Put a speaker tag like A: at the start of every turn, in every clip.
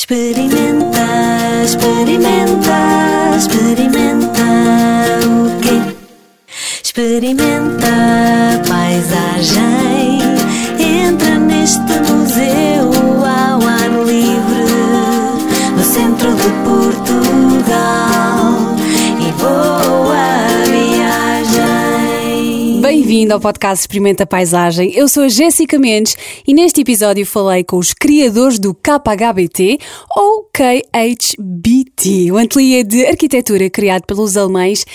A: Experimenta, experimenta, experimenta o quê? Experimenta a paisagem. Entra neste museu ao ar livre, no centro de Portugal.
B: Bem-vindo ao podcast Experimenta Paisagem. Eu sou a Jéssica Mendes e neste episódio falei com os criadores do KHBT ou KHBT, o ateliê de arquitetura criado pelos alemães,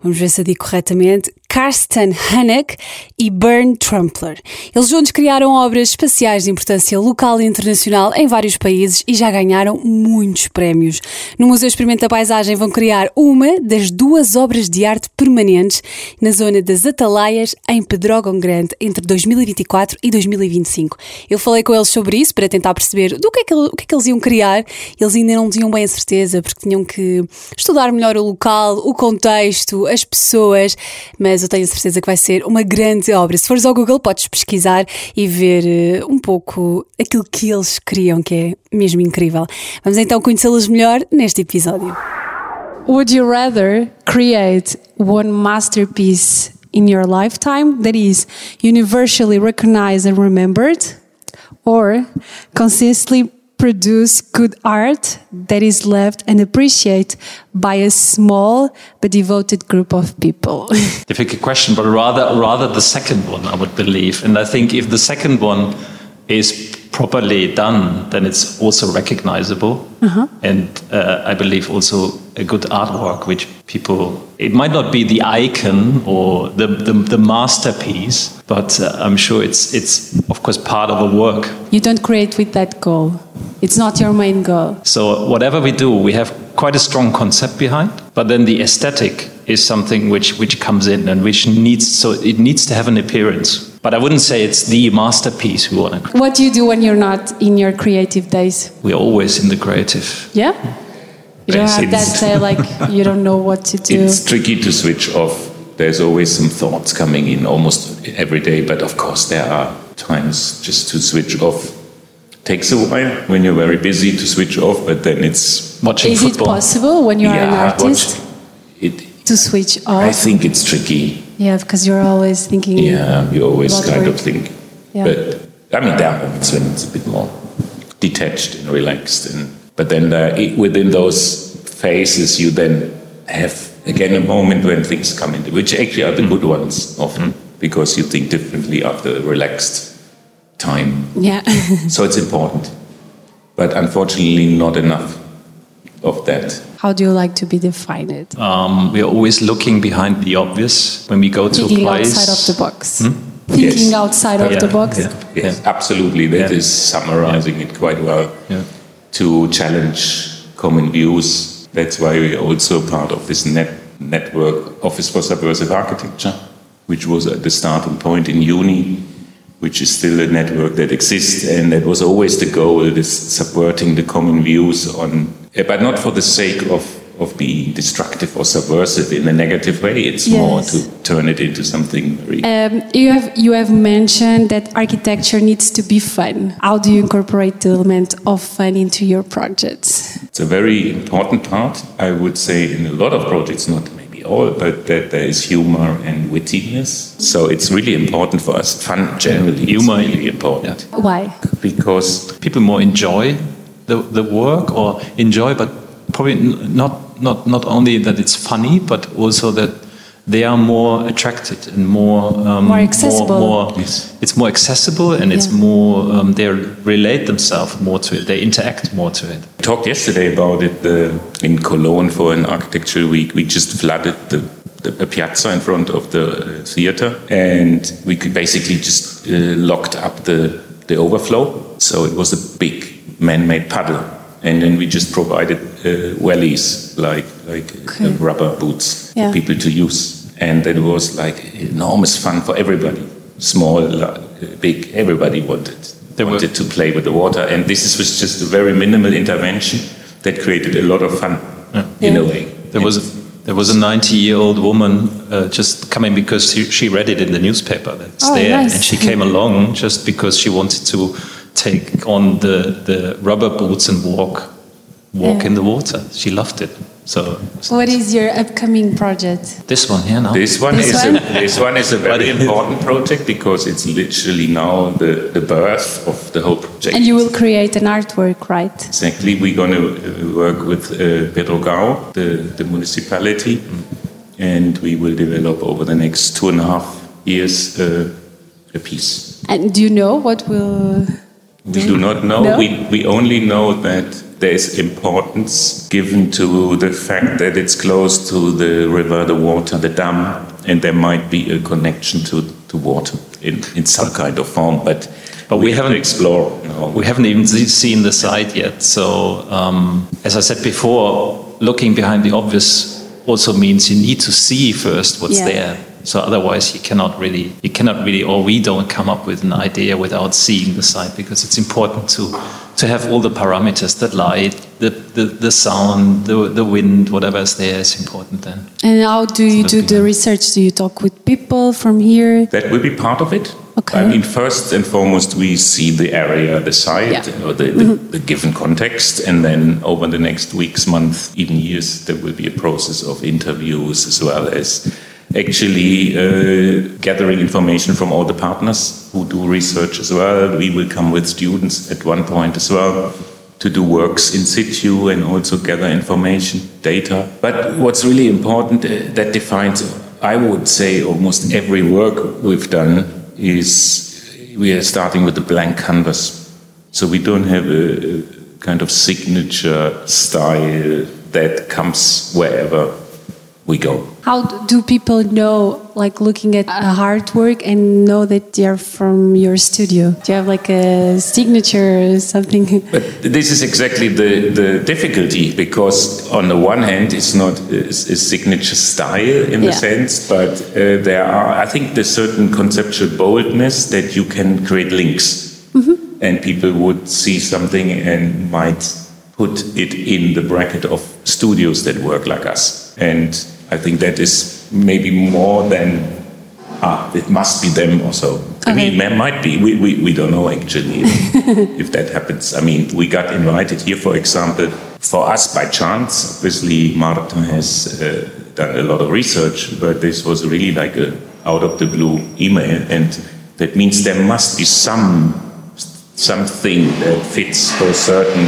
B: vamos ver se eu digo corretamente, Karsten Hanek e Bernd Trumpler. Eles juntos criaram obras espaciais de importância local e internacional em vários países e já ganharam muitos prémios. No Museu Experimenta Paisagem vão criar uma das duas obras de arte permanentes na zona das Atalaias, em Pedrógão Grande, entre 2024 e 2025. Eu falei com eles sobre isso para tentar perceber do que é que, o que, é que eles iam criar. Eles ainda não tinham bem a certeza porque tinham que estudar melhor o local, o contexto, as pessoas, mas eu tenho certeza que vai ser uma grande obra. Se fores ao Google, podes pesquisar e ver eh, um pouco aquilo que eles criam, que é mesmo incrível. Vamos então conhecê-los melhor neste episódio. Would you rather create one masterpiece in your lifetime that is universally recognized and remembered, or consistently produce good art that is loved and appreciated by a small but devoted group of people?
C: difficult question, but rather rather the second one, I would believe. And I think if the second one is properly done, then it's also recognizable, and uh, I believe also a good artwork, which people. It might not be the icon or the the, the masterpiece, but uh, I'm sure it's it's of course part of a work.
B: you don't create with that goal. It's not your main goal.
C: So whatever we do, we have quite a strong concept behind, but then the aesthetic is something which which comes in and which needs so it needs to have an appearance. But I wouldn't say it's the masterpiece we want to.
B: What do you do when you're not in your creative days?
C: We're always in the creative.
B: Yeah? You don't have that
D: It's-
B: say uh, like you don't know what to do.
D: It's tricky to switch off. There's always some thoughts coming in almost every day, but of course there are times just to switch off. Takes a while when you're very busy to switch off, but then it's
C: Watching
B: Is it
C: football.
B: possible when you are an artist
D: it.
B: to switch off?
D: I think it's tricky.
B: Yeah, because you're always thinking.
D: Yeah, you always kind
B: work.
D: of think.
B: Yeah.
D: But I mean, there are moments when it's a bit more detached and relaxed, and but then uh, i- within those phases, you then have again a moment when things come into, which actually are the good ones often because you think differently after a relaxed time.
B: Yeah.
D: so it's important, but unfortunately, not enough of that.
B: How do you like to be defined?
C: Um, we're always looking behind the obvious when we go to
B: Thinking
C: a place.
B: Thinking outside of the box. Thinking
D: Yes.
B: outside of
C: Yeah,
B: the box.
C: yeah.
D: Yes, absolutely. That is
C: Yeah.
D: summarizing it quite well.
C: Yeah.
D: To challenge common views. That's why we're also part of this net network, Office for Subversive Architecture, which was at the starting point in uni, which is still a network that exists, and that was always the goal: this subverting the common views on, eh, but not for the sake of of being destructive or subversive in a negative way. It's more to turn it into something very
B: Um, you have you have mentioned that architecture needs to be fun. How do you incorporate the element of fun into your projects?
D: It's a very important part, I would say, in a lot of projects, not all, but that there is humor and wittiness. So it's really important for us. Fun generally is
C: Humor,
D: really important
B: Why?
D: because
C: people more enjoy the, the work or enjoy but probably not not not only that it's funny but also that they are more attracted and more um,
B: More accessible.
C: more,
D: Yes.
C: it's more accessible and it's more um, they relate themselves more to it they interact more to it
D: we talked yesterday about it uh, in Cologne for an architecture week. We just flooded the, the piazza in front of the uh, theater, and we could basically just uh, locked up the, the overflow. So it was a big man-made puddle, and then we just provided uh, wellies like like uh,
B: Okay.
D: rubber boots
B: Yeah.
D: for people to use, and it was like enormous fun for everybody. Small, big, everybody wanted
C: They
D: wanted to play with the water, and this was just a very minimal intervention that created a lot of fun in a way.
C: there was a, there was a 90 year old woman uh, just coming because she, she read it in the newspaper that's
B: Oh,
C: there
B: nice.
C: and she came along just because she wanted to take on the, the rubber boots and walk walk
B: Yeah.
C: in the water. She loved it. So
B: What is your upcoming project?
C: this one here now.
D: This one
B: This
D: is
B: one?
D: A, this one is a very important project because it's literally now the, the birth of the whole project.
B: And you will create an artwork, right?
D: Exactly, we're going to work with uh, Pedrógão, the, the municipality, and we will develop over the next two and a half years uh, a piece.
B: And do you know what will?
D: We do not know.
B: No?
D: We, we only know that there is importance given to the fact that it's close to the river, the water, the dam, and there might be a connection to, to water in, in some kind of form. But,
C: But we
D: have to
C: haven't-
D: explored. No.
C: We haven't even seen the site yet. So, um, as I said before, looking behind the obvious also means you need to see first what's
B: Yeah.
C: there. So otherwise, you cannot really, you cannot really, or we don't come up with an idea without seeing the site because it's important to to have all the parameters, the light, the the, the sound, the the wind, whatever is there is important then.
B: And how do you do the research? Do you talk with people from here?
D: That will be part of it.
B: Okay.
D: I mean, first and foremost, we see the area, the site,
B: Yeah.
D: Or the, the, mm-hmm. the given context, and then over the next weeks, months, even years, there will be a process of interviews as well as actually uh, gathering information from all the partners who do research as well. We will come with students at one point as well to do works in situ and also gather information, data. But what's really important uh, that defines, I would say, almost every work we've done is we are starting with a blank canvas. So we don't have a, a kind of signature style that comes wherever we go.
B: How do people know, like looking at a artwork and know that they're from your studio? Do you have like a signature or something?
D: But this is exactly the, the difficulty because, on the one hand, it's not a, a signature style in
B: Yeah.
D: the sense, but uh, there are, I think, there's certain conceptual boldness that you can create links. And people would see something and might put it in the bracket of studios that work like us. And I think that is maybe more than ah, it must be them or so. I mean,
B: Okay.
D: there might be. We, we, we don't know actually if, if that happens. I mean, we got invited here, for example, for us by chance. Obviously, Martin has uh, done a lot of research, but this was really like a out of the blue email, and that means there must be some something that fits for a certain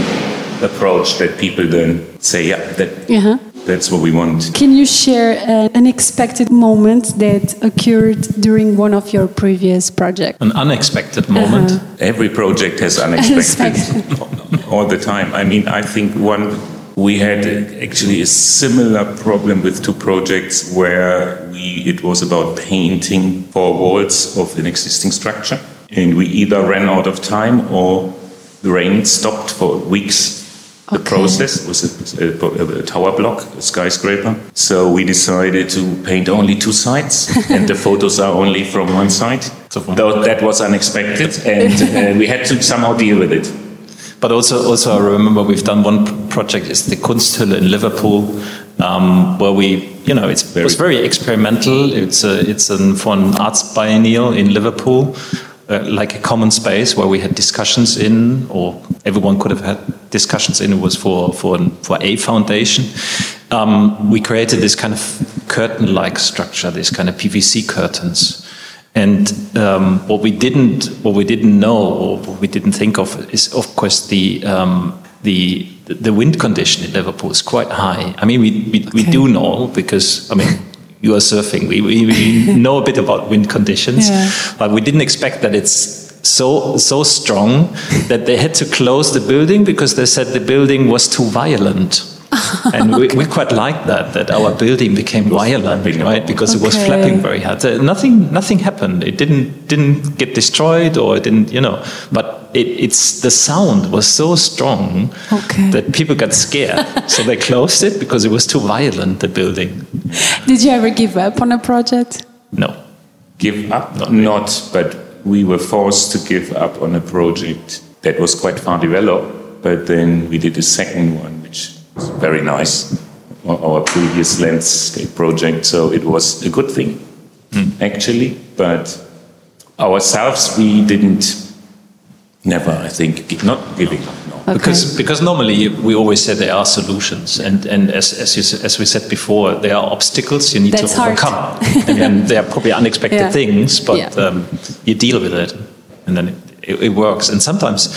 D: approach that people then say, yeah, that
B: Uh-huh.
D: That's what we want.
B: Can you share an unexpected moment that occurred during one of your previous projects?
C: An unexpected moment. Uh-huh.
D: Every project has unexpected all the time. I mean, I think one we had actually a similar problem with two projects where we it was about painting four walls of an existing structure, and we either ran out of time or the rain stopped for weeks. The
B: Okay.
D: process was a, a, a tower block, a skyscraper. So we decided to paint only two sides, and the photos are only from one side.
C: So
D: Though that was unexpected, and uh, we had to somehow deal with it.
C: But also, also I remember we've done one project. It's the Kunsthülle in Liverpool, um, where we, you know, it's, it was very experimental. It's a, it's an, for an arts biennial in Liverpool, uh, like a common space where we had discussions in, or everyone could have had discussions in. It was for for for a foundation. Um, we created this kind of curtain-like structure, this kind of PVC curtains. And um, what we didn't, what we didn't know, or what we didn't think of, is of course the um, the the wind condition in Liverpool is quite high. I mean, we we, we do know because I mean. You are surfing. We, we, we know a bit about wind conditions,
B: Yeah.
C: but we didn't expect that it's so so strong that they had to close the building because they said the building was too violent. and we, we quite liked that that our building became violent, right?
D: around.
C: Because it was flapping very hard. Uh, nothing nothing happened. It didn't didn't get destroyed or it didn't you know. But it, it's the sound was so strong
B: Okay.
C: that people got scared, so they closed it because it was too violent. The building.
B: Did you ever give up on a project?
C: No.
D: Give up?
C: Not
D: Not, but we were forced to give up on a project that was quite far developed. But then we did a second one, which was very nice, our- our previous landscape project. So it was a good thing, hmm. actually. But ourselves, we didn't Never, I think, not giving up. No.
C: Because, because normally we always say there are solutions, and, and as, as, you, as we said before, there are obstacles you need
B: That's
C: to
B: hard.
C: overcome. and then there are probably unexpected
B: Yeah.
C: things, but
B: Yeah.
C: um, you deal with it, and then it, it, it works. And sometimes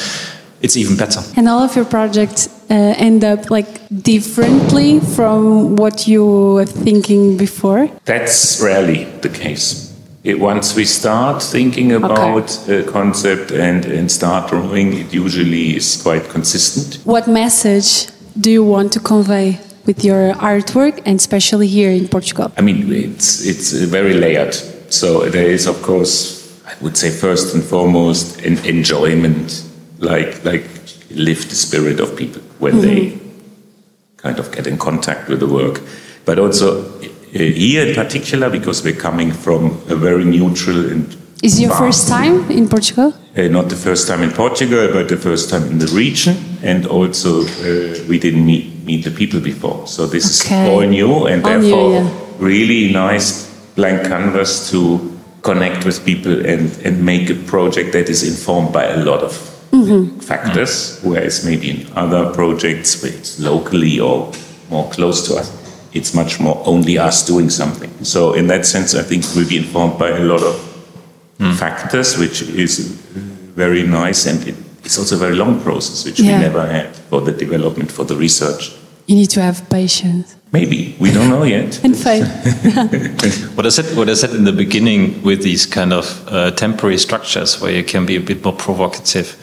C: it's even better.
B: And all of your projects uh, end up like differently from what you were thinking before.
D: That's rarely the case. It, once we start thinking about a concept and, and start drawing, it usually is quite consistent.
B: What message do you want to convey with your artwork, and especially here in Portugal?
D: I mean, it's it's very layered. So there is, of course, I would say first and foremost, an enjoyment, like like lift the spirit of people when mm-hmm. they kind of get in contact with the work. But also here in particular, because we're coming from a very neutral and
B: Is your first time in Portugal?
D: Uh, not the first time in Portugal, but the first time in the region, and also uh, we didn't meet meet the people before. So this
B: Okay.
D: is all new, and
B: All new,
D: therefore
B: yeah.
D: really nice blank canvas to connect with people and and make a project that is informed by a lot of
B: Mm-hmm.
D: factors, whereas maybe in other projects, where it's locally or more close to us, it's much more only us doing something. So in that sense, I think we'll be informed by a lot of factors, which is very nice, and it, it's also a very long process, which
B: Yeah.
D: we never had for the development, for the research.
B: You need to have patience
D: Maybe we don't know yet.
B: and faith.
C: What I said, what I said in the beginning with these kind of uh, temporary structures where you can be a bit more provocative,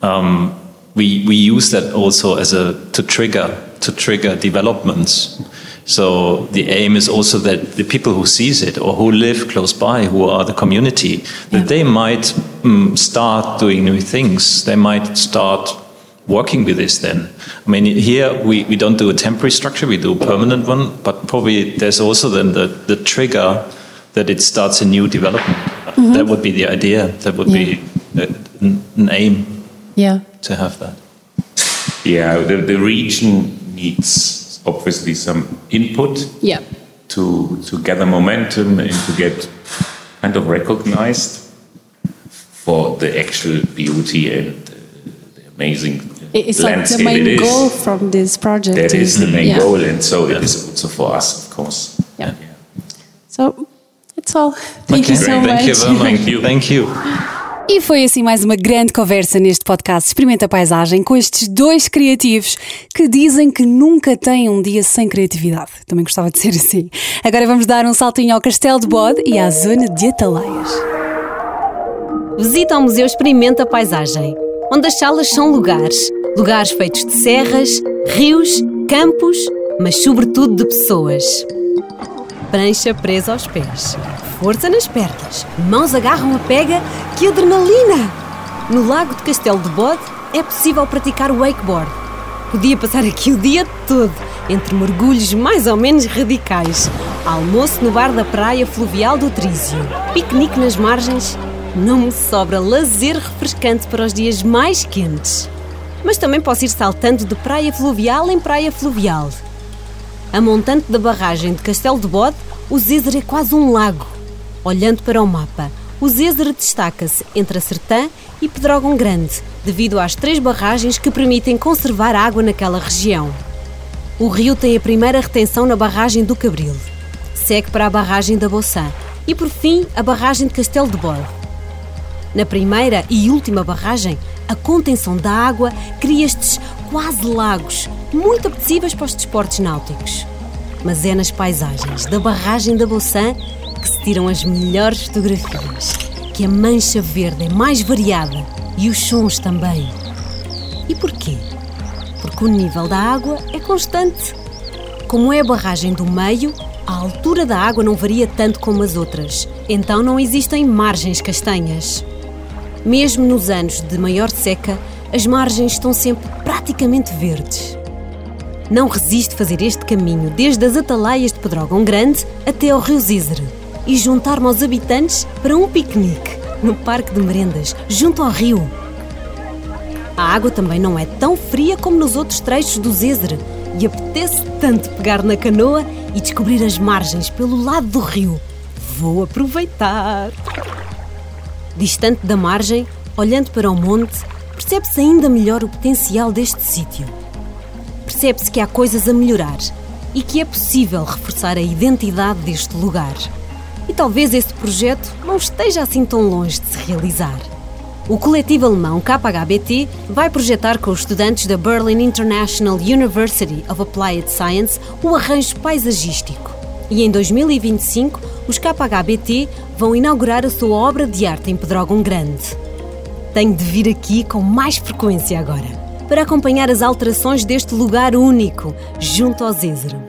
C: um, we we use that also as a to trigger to trigger developments. So the aim is also that the people who sees it or who live close by, who are the community, that they might mm, start doing new things. They might start working with this then. I mean, here we, we don't do a temporary structure, we do a permanent one, but probably there's also then the, the trigger that it starts a new development. That would be the idea. That would be a, an, an aim
B: Yeah.
C: to have that.
D: Yeah, the, the region needs obviously some input
B: Yeah.
D: to to gather momentum and to get kind of recognized for the actual beauty and uh, the amazing
B: It- It's like the main goal from this project.
D: That is the main
B: Yeah.
D: goal, and so it is also for us, of course.
B: Yeah. So that's all. Thank you so
C: Thank
B: much.
C: you much.
D: Thank you.
C: Thank you.
B: E foi assim mais uma grande conversa neste podcast Experimenta a Paisagem com estes dois criativos que dizem que nunca têm um dia sem criatividade. Também gostava de ser assim. Agora vamos dar um saltinho ao Castelo de Bode e à zona de Ataleias.
E: Visita ao Museu Experimenta a Paisagem, onde as salas são lugares. Lugares feitos de serras, rios, campos, mas sobretudo de pessoas. Prancha presa aos pés, força nas pernas, mãos agarram a pega, que adrenalina! No lago de Castelo de Bode é possível praticar o wakeboard. Podia passar aqui o dia todo, entre mergulhos mais ou menos radicais, almoço no bar da praia fluvial do Trísio, piquenique nas margens. Não me sobra lazer refrescante para os dias mais quentes. Mas também posso ir saltando de praia fluvial em praia fluvial. A montante da barragem de Castelo de Bode, o Zézer é quase um lago. Olhando para o mapa, o Zézer destaca-se entre a Sertã e Pedrógão Grande, devido às três barragens que permitem conservar água naquela região. O rio tem a primeira retenção na barragem do Cabril. Segue para a barragem da Boçã e, por fim, a barragem de Castelo de Bode. Na primeira e última barragem, a contenção da água cria estes quase lagos, muito apetecíveis para os desportos náuticos. Mas é nas paisagens da barragem da Boçã que se tiram as melhores fotografias, que a mancha verde é mais variada e os sons também. E porquê? Porque o nível da água é constante. Como é a barragem do meio, a altura da água não varia tanto como as outras, então não existem margens castanhas. Mesmo nos anos de maior seca, as margens estão sempre praticamente verdes. Não resiste fazer este caminho desde as ataleias de Pedrógão Grande até ao Rio Zízere e juntar-me aos habitantes para um piquenique no Parque de Merendas, junto ao rio. A água também não é tão fria como nos outros trechos do Zézer e apetece tanto pegar na canoa e descobrir as margens pelo lado do rio. Vou aproveitar! Distante da margem, olhando para o monte, percebe-se ainda melhor o potencial deste sítio. Percebe-se que há coisas a melhorar e que é possível reforçar a identidade deste lugar. E talvez esse projeto não esteja assim tão longe de se realizar. O coletivo alemão KHBT vai projetar com os estudantes da Berlin International University of Applied Science o arranjo paisagístico. E em 2025, os KHBT vão inaugurar a sua obra de arte em Pedrógão Grande. Tenho de vir aqui com mais frequência agora, para acompanhar as alterações deste lugar único, junto ao Zézero.